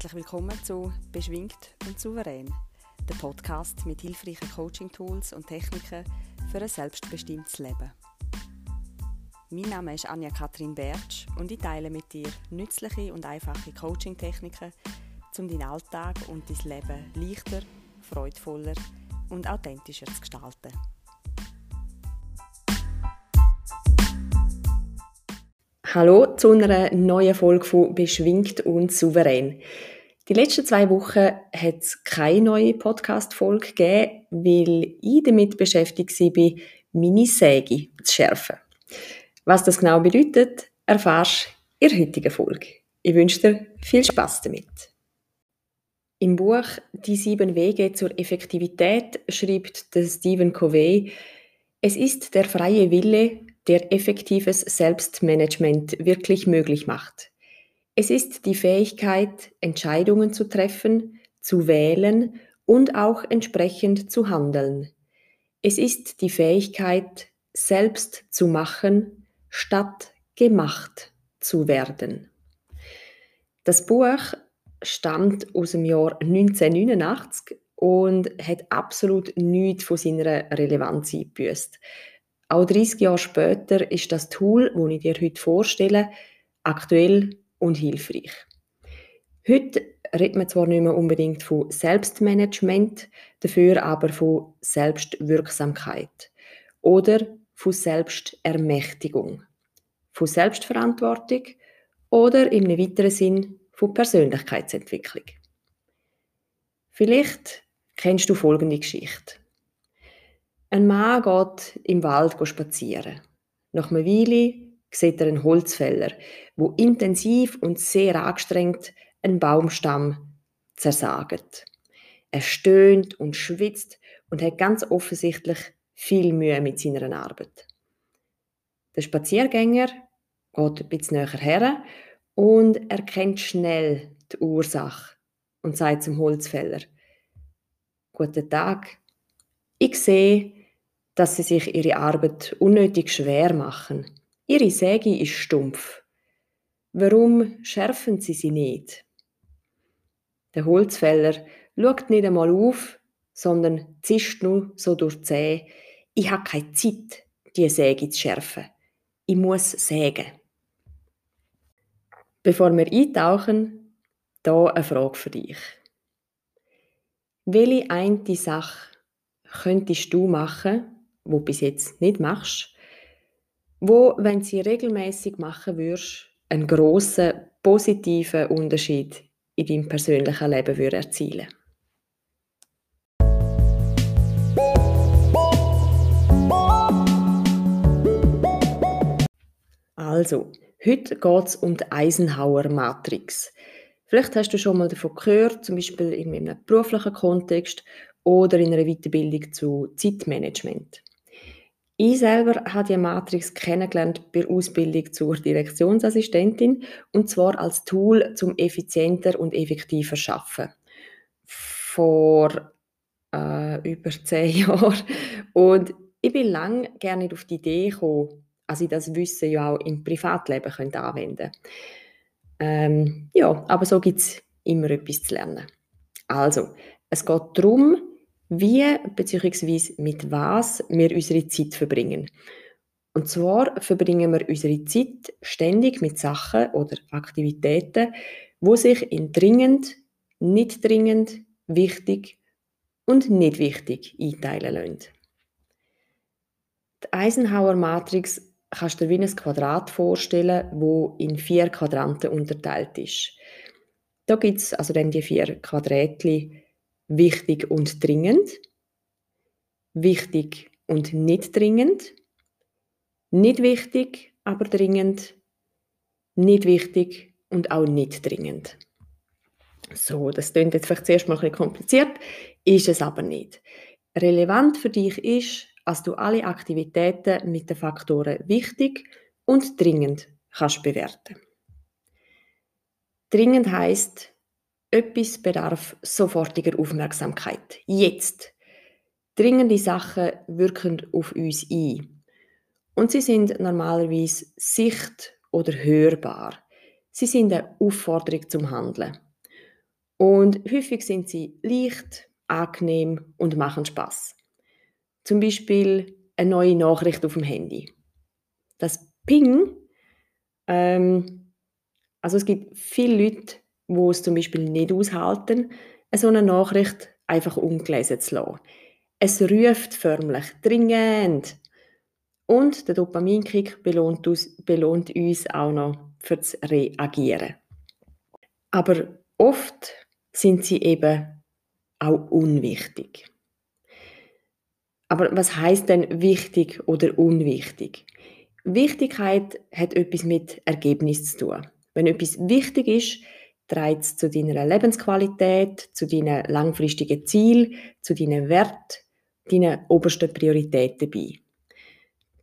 Herzlich willkommen zu Beschwingt und Souverän, der Podcast mit hilfreichen Coaching-Tools und Techniken für ein selbstbestimmtes Leben. Mein Name ist Anja Kathrin Bertsch und ich teile mit dir nützliche und einfache Coaching-Techniken, um deinen Alltag und dein Leben leichter, freudvoller und authentischer zu gestalten. Hallo zu einer neuen Folge von Beschwingt und Souverän. Die letzten zwei Wochen hat es keine neue Podcast-Folge gegeben, weil ich damit beschäftigt war, meine Säge zu schärfen. Was das genau bedeutet, erfährst du in der heutigen Folge. Ich wünsche dir viel Spaß damit. Im Buch Die sieben Wege zur Effektivität schreibt Stephen Covey, es ist der freie Wille, der effektives Selbstmanagement wirklich möglich macht. Es ist die Fähigkeit, Entscheidungen zu treffen, zu wählen und auch entsprechend zu handeln. Es ist die Fähigkeit, selbst zu machen, statt gemacht zu werden. Das Buch stammt aus dem Jahr 1989 und hat absolut nichts von seiner Relevanz eingebüßt. Auch 30 Jahre später ist das Tool, das ich dir heute vorstelle, aktuell und hilfreich. Heute redet man zwar nicht mehr unbedingt von Selbstmanagement, dafür aber von Selbstwirksamkeit oder von Selbstermächtigung, von Selbstverantwortung oder im weiteren Sinn von Persönlichkeitsentwicklung. Vielleicht kennst du folgende Geschichte. Ein Mann geht im Wald spazieren. Nach einer Weile sieht er einen Holzfäller, wo intensiv und sehr angestrengt einen Baumstamm zersagt. Er stöhnt und schwitzt und hat ganz offensichtlich viel Mühe mit seiner Arbeit. Der Spaziergänger geht ein bisschen näher her und erkennt schnell die Ursache und sagt zum Holzfäller: Guten Tag, ich sehe, dass sie sich ihre Arbeit unnötig schwer machen. Ihre Säge ist stumpf. Warum schärfen sie sie nicht? Der Holzfäller schaut nicht einmal auf, sondern zischt nur so durch die Zähne. Ich habe keine Zeit, die Säge zu schärfen. Ich muss sägen. Bevor wir eintauchen, da eine Frage für dich. Welche eine Sache könntest du machen, wo bis jetzt nicht machst, wo, wenn sie regelmäßig machen würdest, einen grossen positiven Unterschied in deinem persönlichen Leben würde erzielen. Also, heute geht es um die Eisenhower-Matrix. Vielleicht hast du schon mal davon gehört, zum Beispiel in einem beruflichen Kontext oder in einer Weiterbildung zu Zeitmanagement. Ich selber habe die Matrix kennengelernt bei Ausbildung zur Direktionsassistentin und zwar als Tool zum effizienter und effektiver Schaffen. Vor äh, über zehn Jahren. Und ich bin lange gerne nicht auf die Idee gekommen, dass ich das Wissen ja auch im Privatleben könnte anwenden. Ähm, ja, aber so gibt es immer etwas zu lernen. Also, es geht darum, wie bzw. mit was wir unsere Zeit verbringen. Und zwar verbringen wir unsere Zeit ständig mit Sachen oder Aktivitäten, wo sich in dringend, nicht dringend, wichtig und nicht wichtig einteilen lassen. Die Eisenhower-Matrix kannst du dir wie ein Quadrat vorstellen, wo in vier Quadranten unterteilt ist. Da gibt es also dann die vier Quadrätchen wichtig und dringend, wichtig und nicht dringend, nicht wichtig, aber dringend, nicht wichtig und auch nicht dringend. So, das klingt jetzt vielleicht zuerst mal ein bisschen kompliziert, ist es aber nicht. Relevant für dich ist, dass du alle Aktivitäten mit den Faktoren wichtig und dringend kannst bewerten. Dringend heißt, etwas bedarf sofortiger Aufmerksamkeit. Jetzt. Dringende Sachen wirken auf uns ein. Und sie sind normalerweise sicht- oder hörbar. Sie sind eine Aufforderung zum Handeln. Und häufig sind sie leicht, angenehm und machen Spaß. Zum Beispiel eine neue Nachricht auf dem Handy. Das Ping, ähm, also es gibt viele Leute, wo es zum Beispiel nicht aushalten, so eine Nachricht einfach ungelesen zu lassen. Es ruft förmlich dringend. Und der Dopaminkick belohnt uns, belohnt uns auch noch fürs Reagieren. Aber oft sind sie eben auch unwichtig. Aber was heißt denn wichtig oder unwichtig? Wichtigkeit hat etwas mit Ergebnis zu tun. Wenn etwas wichtig ist, trägt es zu deiner Lebensqualität, zu deinen langfristigen Zielen, zu deinen Werten, deinen obersten Prioritäten bei.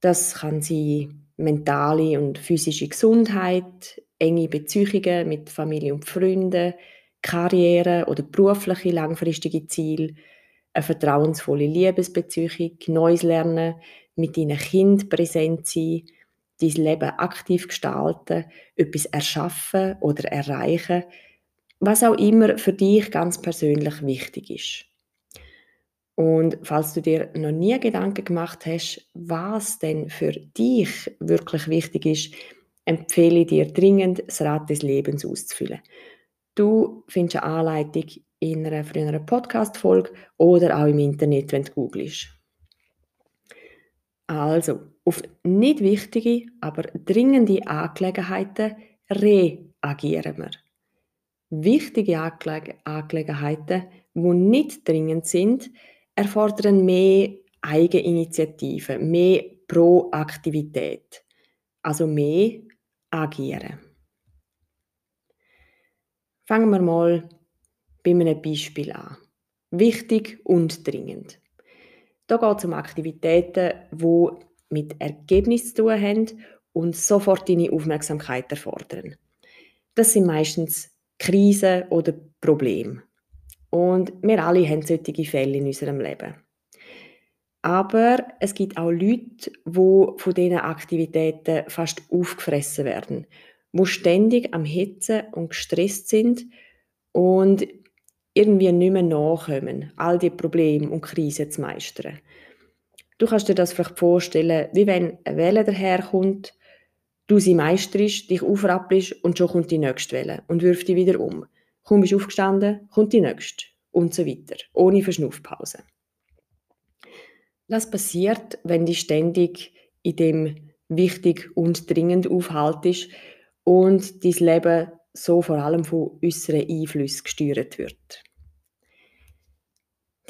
Das kann sein mentale und physische Gesundheit, enge Beziehungen mit Familie und Freunden, Karriere oder berufliche langfristige Ziele, eine vertrauensvolle Liebesbeziehung, Neues lernen, mit deinen Kind präsent sein, dein Leben aktiv gestalten, etwas erschaffen oder erreichen, was auch immer für dich ganz persönlich wichtig ist. Und falls du dir noch nie Gedanken gemacht hast, was denn für dich wirklich wichtig ist, empfehle ich dir dringend, das Rad des Lebens auszufüllen. Du findest eine Anleitung in einer früheren Podcast-Folge oder auch im Internet, wenn du googelst. Also, auf nicht wichtige, aber dringende Angelegenheiten reagieren wir. Wichtige Angelegenheiten, die nicht dringend sind, erfordern mehr Eigeninitiative, mehr Proaktivität, also mehr agieren. Fangen wir mal bei einem Beispiel an. Wichtig und dringend. Da geht es um Aktivitäten, die mit Ergebnis zu tun haben und sofort deine Aufmerksamkeit erfordern. Das sind meistens Krisen oder Probleme. Und wir alle haben solche Fälle in unserem Leben. Aber es gibt auch Leute, die von diesen Aktivitäten fast aufgefressen werden, wo ständig am Hitzen und gestresst sind und irgendwie nicht mehr nachkommen, all die Probleme und Krisen zu meistern. Du kannst dir das vielleicht vorstellen, wie wenn eine Welle daherkommt, du sie meisterst, dich aufrappelst und schon kommt die nächste Welle und wirft dich wieder um. Kaum bist aufgestanden, kommt die nächste und so weiter, ohne Verschnaufpause. Das passiert, wenn du ständig in dem wichtig und dringend aufhaltest und dein Leben so vor allem von äußeren Einflüssen gesteuert wird.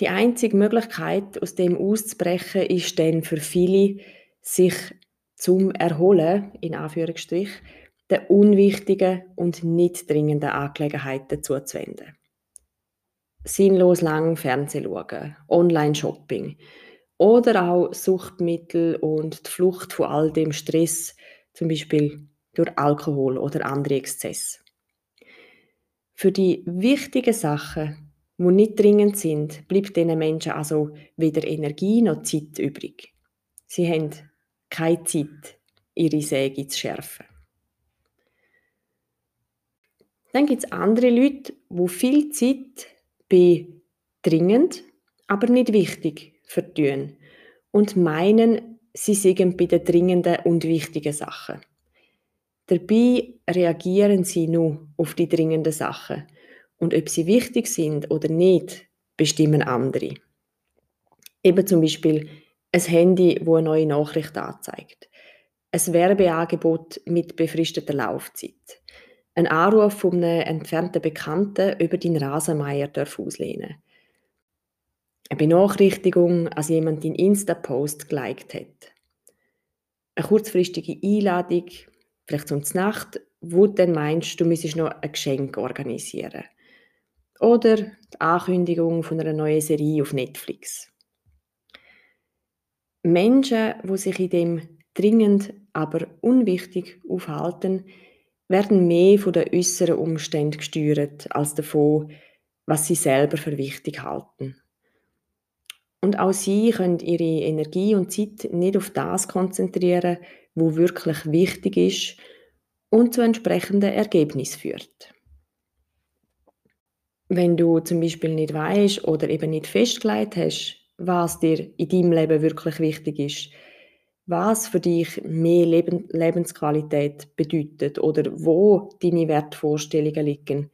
Die einzige Möglichkeit, aus dem auszubrechen, ist dann für viele, sich zum Erholen, in Anführungsstrich, den unwichtigen und nicht dringenden Angelegenheiten zuzuwenden. Sinnlos lang Fernsehen schauen, Online-Shopping oder auch Suchtmittel und die Flucht von all dem Stress, zum Beispiel durch Alkohol oder andere Exzesse. Für die wichtigen Sachen die nicht dringend sind, bleibt diesen Menschen also weder Energie noch Zeit übrig. Sie haben keine Zeit, ihre Säge zu schärfen. Dann gibt es andere Leute, die viel Zeit bei dringend, aber nicht wichtig vertun und meinen, sie seien bei den dringenden und wichtigen Sachen. Dabei reagieren sie nur auf die dringenden Sachen und ob sie wichtig sind oder nicht, bestimmen andere. Eben zum Beispiel ein Handy, wo eine neue Nachricht anzeigt. Ein Werbeangebot mit befristeter Laufzeit. Ein Anruf von einem entfernten Bekannten über deinen Rasenmeier darf auslehnen. Eine Benachrichtigung, als jemand deinen Insta-Post geliked hat. Eine kurzfristige Einladung, vielleicht zum Nacht, wo du dann meinst, du müsstest noch ein Geschenk organisieren. Oder die Ankündigung von einer neuen Serie auf Netflix. Menschen, wo sich in dem dringend, aber unwichtig aufhalten, werden mehr von den äußeren Umständen gesteuert als davon, was sie selber für wichtig halten. Und auch sie können ihre Energie und Zeit nicht auf das konzentrieren, wo wirklich wichtig ist und zu entsprechenden Ergebnissen führt. Wenn du zum Beispiel nicht weißt oder eben nicht festgelegt hast, was dir in deinem Leben wirklich wichtig ist, was für dich mehr Leben, Lebensqualität bedeutet oder wo deine Wertvorstellungen liegen,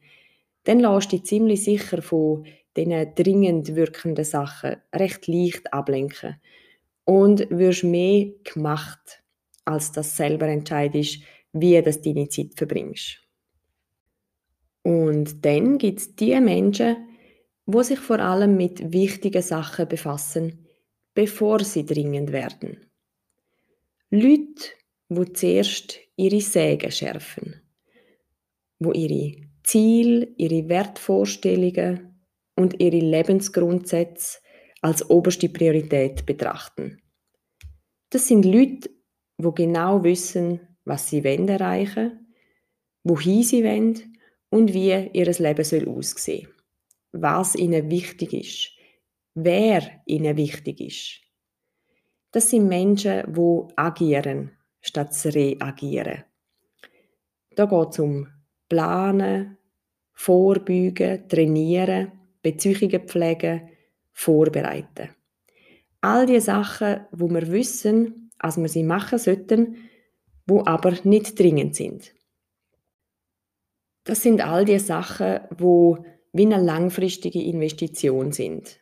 dann lässt dich ziemlich sicher von diesen dringend wirkenden Sachen recht leicht ablenken und wirst mehr gemacht, als dass selber entscheidest, wie du deine Zeit verbringst. Und dann gibt es die Menschen, wo sich vor allem mit wichtigen Sachen befassen, bevor sie dringend werden. Leute, wo zuerst ihre Säge schärfen, wo ihre Ziele, ihre Wertvorstellungen und ihre Lebensgrundsätze als oberste Priorität betrachten. Das sind Leute, wo genau wissen, was sie wollen erreichen, wohin sie wollen und wie ihr Leben soll aussehen was ihnen wichtig ist, wer ihnen wichtig ist. Das sind Menschen, die agieren, statt zu reagieren. Da geht es um Planen, Vorbeugen, Trainieren, Beziehungen pflegen, Vorbereiten. All die Sachen, wo wir wissen, als wir sie machen sollten, wo aber nicht dringend sind. Das sind all die Sachen, wo wie eine langfristige Investition sind.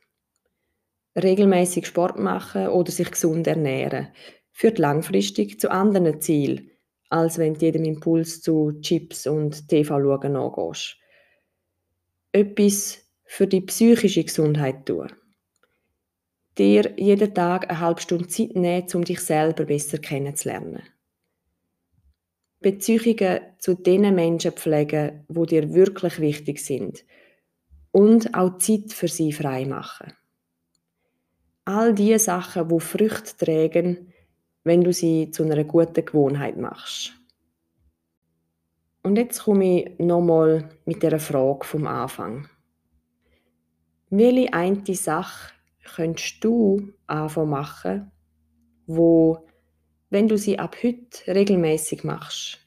Regelmäßig Sport machen oder sich gesund ernähren führt langfristig zu anderen Zielen, als wenn du jedem Impuls zu Chips und TV-Schauen nachgehst. Etwas für die psychische Gesundheit tun. Dir jeden Tag eine halbe Stunde Zeit nehmen, um dich selber besser kennenzulernen. Beziehungen zu den Menschen pflegen, wo dir wirklich wichtig sind und auch Zeit für sie frei machen. All diese Sachen, wo Früchte tragen, wenn du sie zu einer guten Gewohnheit machst. Und jetzt komme ich nochmal mit der Frage vom Anfang. Welche eine Sache könntest du anfangen machen, wo wenn du sie ab heute regelmäßig machst,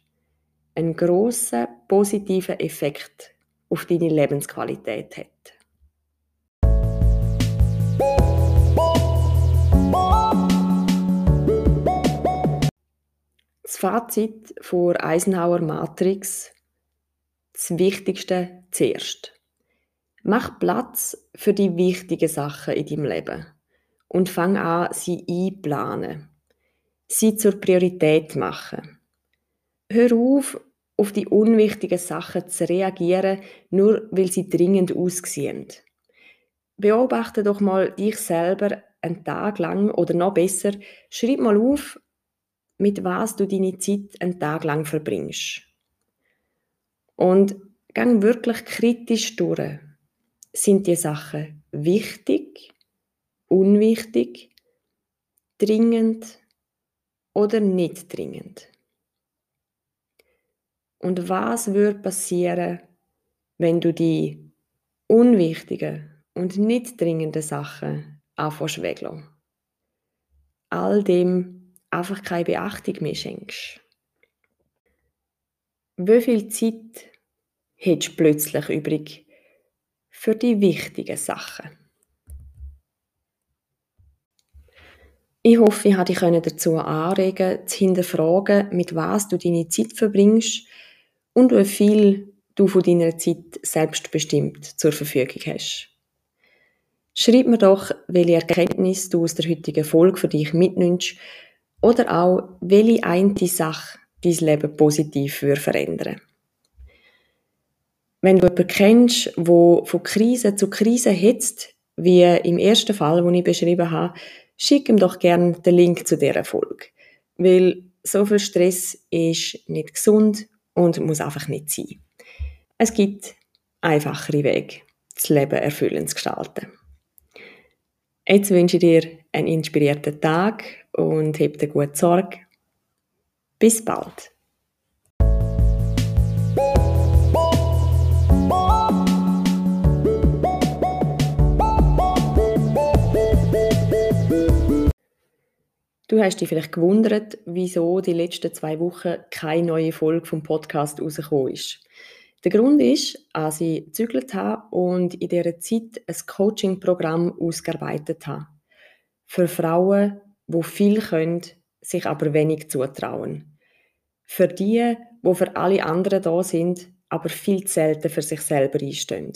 einen grossen positiven Effekt auf deine Lebensqualität hat. Das Fazit vor Eisenhower Matrix, das Wichtigste zuerst. Mach Platz für die wichtigen Sachen in deinem Leben und fang an, sie einplanen sie zur Priorität machen. Hör auf, auf die unwichtigen Sachen zu reagieren, nur weil sie dringend aussehen. Beobachte doch mal dich selber einen Tag lang oder noch besser, schreib mal auf, mit was du deine Zeit einen Tag lang verbringst. Und gang wirklich kritisch durch. Sind die Sachen wichtig, unwichtig, dringend oder nicht dringend? Und was würde passieren, wenn du die unwichtigen und nicht dringenden Sachen anfängst weglassen? All dem einfach keine Beachtung mehr schenkst. Wie viel Zeit hättest du plötzlich übrig für die wichtigen Sachen? Ich hoffe, ich konnte dich dazu anregen, zu hinterfragen, mit was du deine Zeit verbringst und wie viel du von deiner Zeit selbstbestimmt zur Verfügung hast. Schreib mir doch, welche Erkenntnis du aus der heutigen Folge für dich mitnimmst oder auch, welche eine Sache dein Leben positiv für verändern Wenn du jemanden kennst, der von Krise zu Krise hetzt, wie im ersten Fall, den ich beschrieben habe, schick ihm doch gerne den Link zu dieser Folge. Weil so viel Stress ist nicht gesund und muss einfach nicht sein. Es gibt einfachere Wege, das Leben erfüllend zu gestalten. Jetzt wünsche ich dir einen inspirierten Tag und heb dir gut Sorge. Bis bald. Du hast dich vielleicht gewundert, wieso die letzten zwei Wochen keine neue Folge vom Podcast rausgekommen ist. Der Grund ist, als ich gezügelt habe und in dieser Zeit ein Coaching-Programm ausgearbeitet habe. Für Frauen, die viel können, sich aber wenig zutrauen. Für die, die für alle anderen da sind, aber viel zu selten für sich selber einstehen.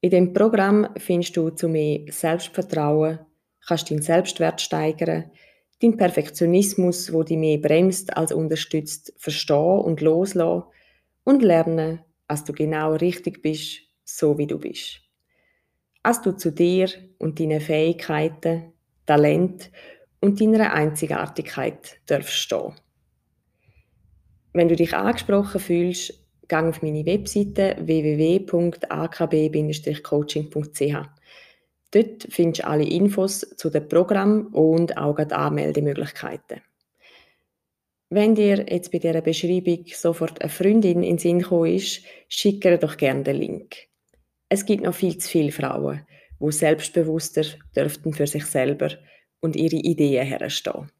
In dem Programm findest du zu mehr Selbstvertrauen, kannst deinen Selbstwert steigern, deinen Perfektionismus, wo dich mehr bremst als unterstützt, verstehen und loslassen und lernen, dass du genau richtig bist, so wie du bist. Als du zu dir und deinen Fähigkeiten, Talent und deiner Einzigartigkeit darfst stehen. Wenn du dich angesprochen fühlst, gang auf meine Webseite www.akb-coaching.ch. Dort findest du alle Infos zu dem Programm und auch die Anmeldemöglichkeiten. Wenn dir jetzt bei dieser Beschreibung sofort eine Freundin in den Sinn gekommen ist, schicke doch gerne den Link. Es gibt noch viel zu viele Frauen, die selbstbewusster dürften für sich selber und ihre Ideen herstehen.